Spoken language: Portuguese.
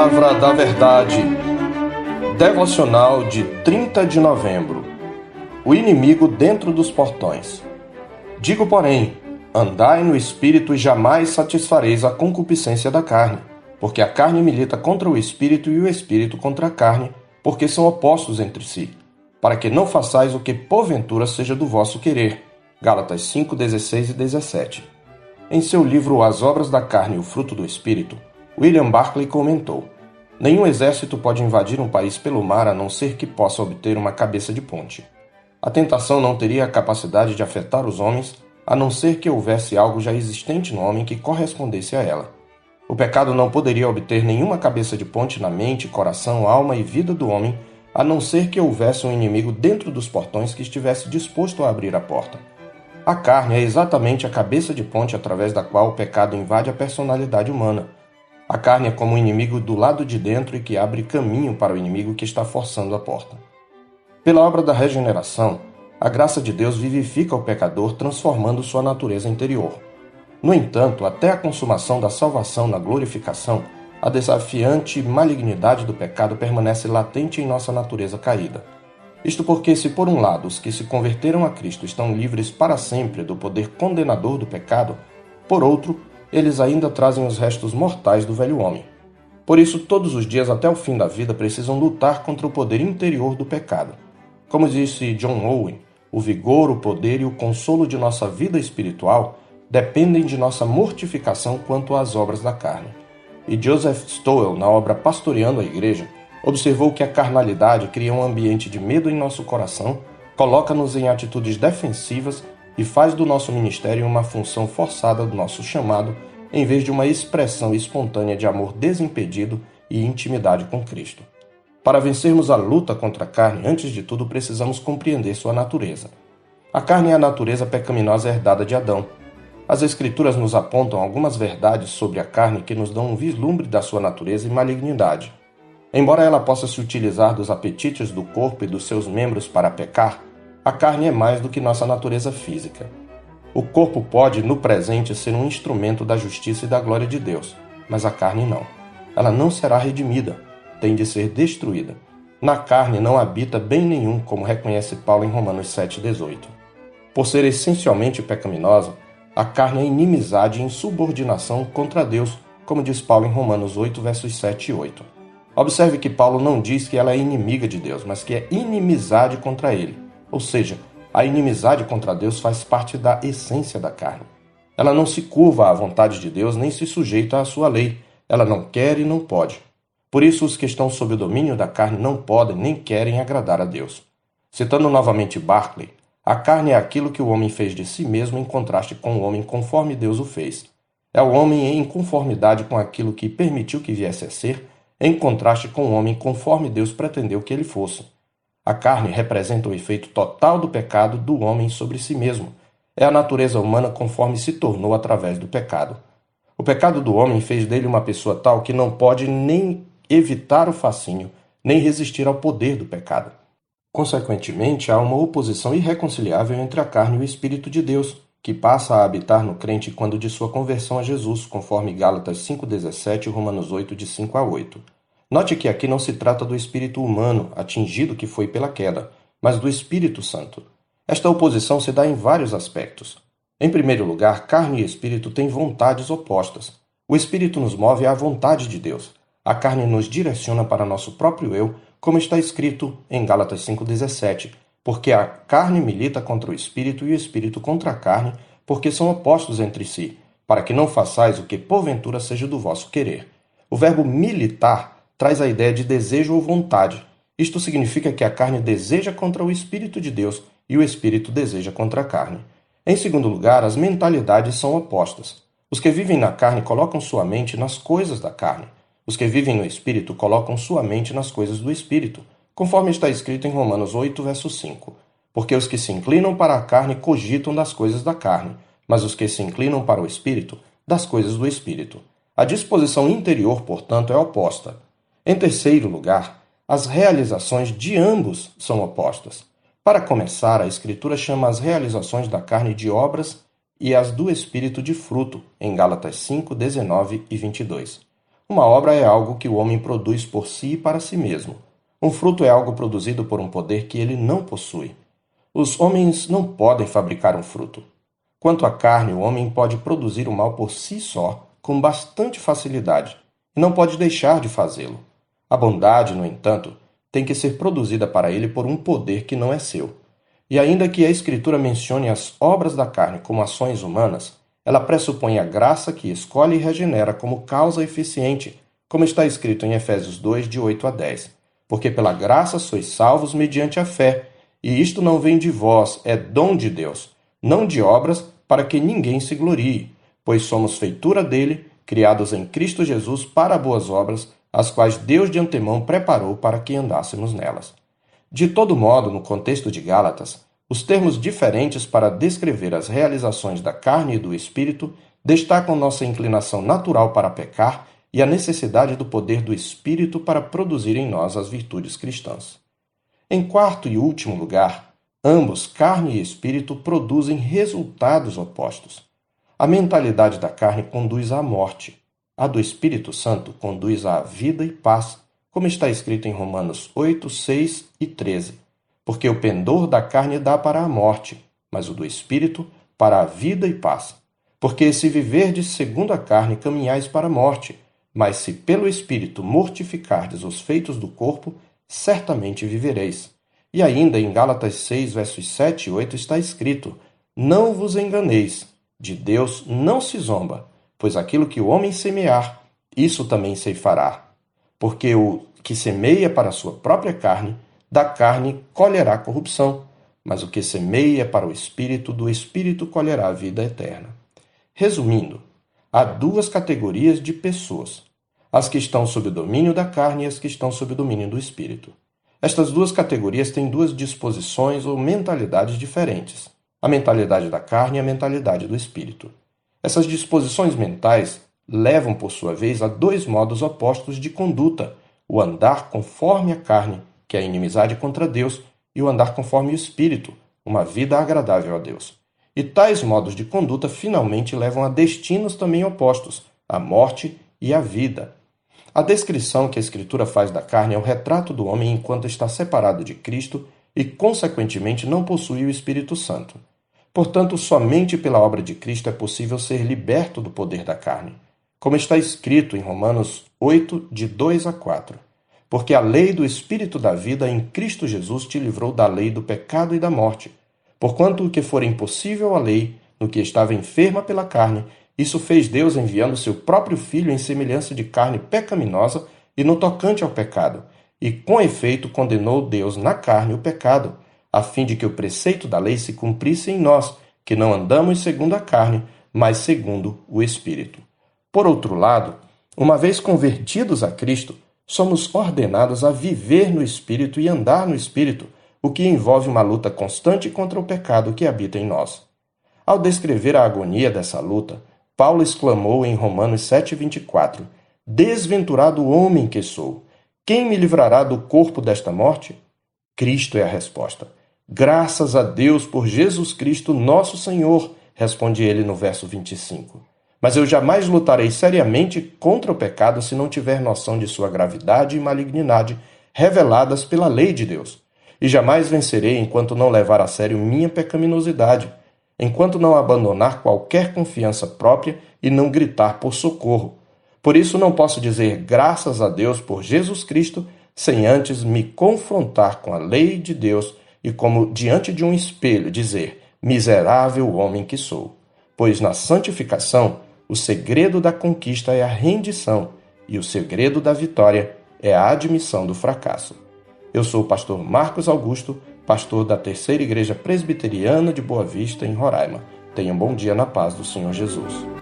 Palavra da Verdade. Devocional de 30 de novembro. O inimigo dentro dos portões. Digo, porém, andai no espírito e jamais satisfareis a concupiscência da carne, porque a carne milita contra o espírito e o espírito contra a carne, porque são opostos entre si, para que não façais o que porventura seja do vosso querer. Gálatas 5, 16 e 17. Em seu livro As Obras da Carne e o Fruto do Espírito, William Barclay comentou: Nenhum exército pode invadir um país pelo mar a não ser que possa obter uma cabeça de ponte. A tentação não teria a capacidade de afetar os homens a não ser que houvesse algo já existente no homem que correspondesse a ela. O pecado não poderia obter nenhuma cabeça de ponte na mente, coração, alma e vida do homem a não ser que houvesse um inimigo dentro dos portões que estivesse disposto a abrir a porta. A carne é exatamente a cabeça de ponte através da qual o pecado invade a personalidade humana a carne é como um inimigo do lado de dentro e que abre caminho para o inimigo que está forçando a porta. Pela obra da regeneração, a graça de Deus vivifica o pecador, transformando sua natureza interior. No entanto, até a consumação da salvação na glorificação, a desafiante malignidade do pecado permanece latente em nossa natureza caída. Isto porque, se por um lado os que se converteram a Cristo estão livres para sempre do poder condenador do pecado, por outro, eles ainda trazem os restos mortais do velho homem. Por isso, todos os dias até o fim da vida precisam lutar contra o poder interior do pecado. Como disse John Owen, o vigor, o poder e o consolo de nossa vida espiritual dependem de nossa mortificação quanto às obras da carne. E Joseph Stowell, na obra Pastoreando a Igreja, observou que a carnalidade cria um ambiente de medo em nosso coração, coloca-nos em atitudes defensivas e faz do nosso ministério uma função forçada do nosso chamado, em vez de uma expressão espontânea de amor desimpedido e intimidade com Cristo. Para vencermos a luta contra a carne, antes de tudo precisamos compreender sua natureza. A carne é a natureza pecaminosa herdada de Adão. As Escrituras nos apontam algumas verdades sobre a carne que nos dão um vislumbre da sua natureza e malignidade. Embora ela possa se utilizar dos apetites do corpo e dos seus membros para pecar, a carne é mais do que nossa natureza física. O corpo pode, no presente, ser um instrumento da justiça e da glória de Deus, mas a carne não. Ela não será redimida, tem de ser destruída. Na carne não habita bem nenhum, como reconhece Paulo em Romanos 7,18. Por ser essencialmente pecaminosa, a carne é inimizade e insubordinação contra Deus, como diz Paulo em Romanos 8, versos 7 e 8. Observe que Paulo não diz que ela é inimiga de Deus, mas que é inimizade contra ele. Ou seja, a inimizade contra Deus faz parte da essência da carne. Ela não se curva à vontade de Deus nem se sujeita à sua lei. Ela não quer e não pode. Por isso, os que estão sob o domínio da carne não podem nem querem agradar a Deus. Citando novamente Barclay, a carne é aquilo que o homem fez de si mesmo em contraste com o homem conforme Deus o fez. É o homem em conformidade com aquilo que permitiu que viesse a ser, em contraste com o homem conforme Deus pretendeu que ele fosse. A carne representa o efeito total do pecado do homem sobre si mesmo. É a natureza humana conforme se tornou através do pecado. O pecado do homem fez dele uma pessoa tal que não pode nem evitar o fascínio, nem resistir ao poder do pecado. Consequentemente, há uma oposição irreconciliável entre a carne e o Espírito de Deus, que passa a habitar no crente quando de sua conversão a Jesus, conforme Gálatas 5,17 e Romanos 8, de 5 a 8. Note que aqui não se trata do espírito humano atingido que foi pela queda, mas do Espírito Santo. Esta oposição se dá em vários aspectos. Em primeiro lugar, carne e espírito têm vontades opostas. O espírito nos move à vontade de Deus. A carne nos direciona para nosso próprio eu, como está escrito em Gálatas 5,17, porque a carne milita contra o espírito e o espírito contra a carne, porque são opostos entre si, para que não façais o que porventura seja do vosso querer. O verbo militar traz a ideia de desejo ou vontade. Isto significa que a carne deseja contra o Espírito de Deus e o Espírito deseja contra a carne. Em segundo lugar, as mentalidades são opostas. Os que vivem na carne colocam sua mente nas coisas da carne. Os que vivem no Espírito colocam sua mente nas coisas do Espírito, conforme está escrito em Romanos 8, verso 5. Porque os que se inclinam para a carne cogitam das coisas da carne, mas os que se inclinam para o Espírito, das coisas do Espírito. A disposição interior, portanto, é oposta. Em terceiro lugar, as realizações de ambos são opostas. Para começar, a Escritura chama as realizações da carne de obras e as do espírito de fruto, em Gálatas 5, 19 e 22. Uma obra é algo que o homem produz por si e para si mesmo. Um fruto é algo produzido por um poder que ele não possui. Os homens não podem fabricar um fruto. Quanto à carne, o homem pode produzir o mal por si só, com bastante facilidade, e não pode deixar de fazê-lo. A bondade, no entanto, tem que ser produzida para ele por um poder que não é seu. E ainda que a Escritura mencione as obras da carne como ações humanas, ela pressupõe a graça que escolhe e regenera como causa eficiente, como está escrito em Efésios 2, de 8 a 10. Porque pela graça sois salvos mediante a fé, e isto não vem de vós, é dom de Deus, não de obras, para que ninguém se glorie, pois somos feitura dele, criados em Cristo Jesus para boas obras, as quais Deus de antemão preparou para que andássemos nelas. De todo modo, no contexto de Gálatas, os termos diferentes para descrever as realizações da carne e do espírito destacam nossa inclinação natural para pecar e a necessidade do poder do espírito para produzir em nós as virtudes cristãs. Em quarto e último lugar, ambos, carne e espírito, produzem resultados opostos. A mentalidade da carne conduz à morte, a do Espírito Santo conduz à vida e paz, como está escrito em Romanos 8, 6 e 13 porque o pendor da carne dá para a morte, mas o do espírito para a vida e paz. Porque se viverdes segundo a carne, caminhais para a morte, mas se pelo espírito mortificardes os feitos do corpo, certamente vivereis. E ainda em Gálatas 6, versos 7 e 8 está escrito: Não vos enganeis, de Deus não se zomba, pois aquilo que o homem semear, isso também ceifará. Porque o que semeia para a sua própria carne, da carne colherá corrupção, mas o que semeia para o espírito, do espírito colherá a vida eterna. Resumindo, há duas categorias de pessoas: as que estão sob o domínio da carne e as que estão sob o domínio do espírito. Estas duas categorias têm duas disposições ou mentalidades diferentes: a mentalidade da carne e a mentalidade do espírito. Essas disposições mentais levam, por sua vez, a dois modos opostos de conduta: o andar conforme a carne que é a inimizade contra Deus, e o andar conforme o Espírito, uma vida agradável a Deus. E tais modos de conduta finalmente levam a destinos também opostos, a morte e a vida. A descrição que a Escritura faz da carne é o retrato do homem enquanto está separado de Cristo e, consequentemente, não possui o Espírito Santo. Portanto, somente pela obra de Cristo é possível ser liberto do poder da carne. Como está escrito em Romanos 8, de 2 a 4 porque a lei do Espírito da vida em Cristo Jesus te livrou da lei do pecado e da morte. Porquanto o que for impossível à lei, no que estava enferma pela carne, isso fez Deus enviando seu próprio Filho em semelhança de carne pecaminosa e no tocante ao pecado. E com efeito condenou Deus na carne o pecado, a fim de que o preceito da lei se cumprisse em nós, que não andamos segundo a carne, mas segundo o Espírito. Por outro lado, uma vez convertidos a Cristo, somos ordenados a viver no Espírito e andar no Espírito, o que envolve uma luta constante contra o pecado que habita em nós. Ao descrever a agonia dessa luta, Paulo exclamou em Romanos 7,24: Desventurado homem que sou! Quem me livrará do corpo desta morte? Cristo é a resposta. Graças a Deus por Jesus Cristo, nosso Senhor, responde ele no verso 25. Mas eu jamais lutarei seriamente contra o pecado se não tiver noção de sua gravidade e malignidade reveladas pela lei de Deus. E jamais vencerei enquanto não levar a sério minha pecaminosidade, enquanto não abandonar qualquer confiança própria e não gritar por socorro. Por isso não posso dizer graças a Deus por Jesus Cristo sem antes me confrontar com a lei de Deus e, como diante de um espelho, dizer: Miserável homem que sou. Pois na santificação o segredo da conquista é a rendição e o segredo da vitória é a admissão do fracasso. Eu sou o pastor Marcos Augusto, pastor da Terceira Igreja Presbiteriana de Boa Vista, em Roraima. Tenha um bom dia na paz do Senhor Jesus.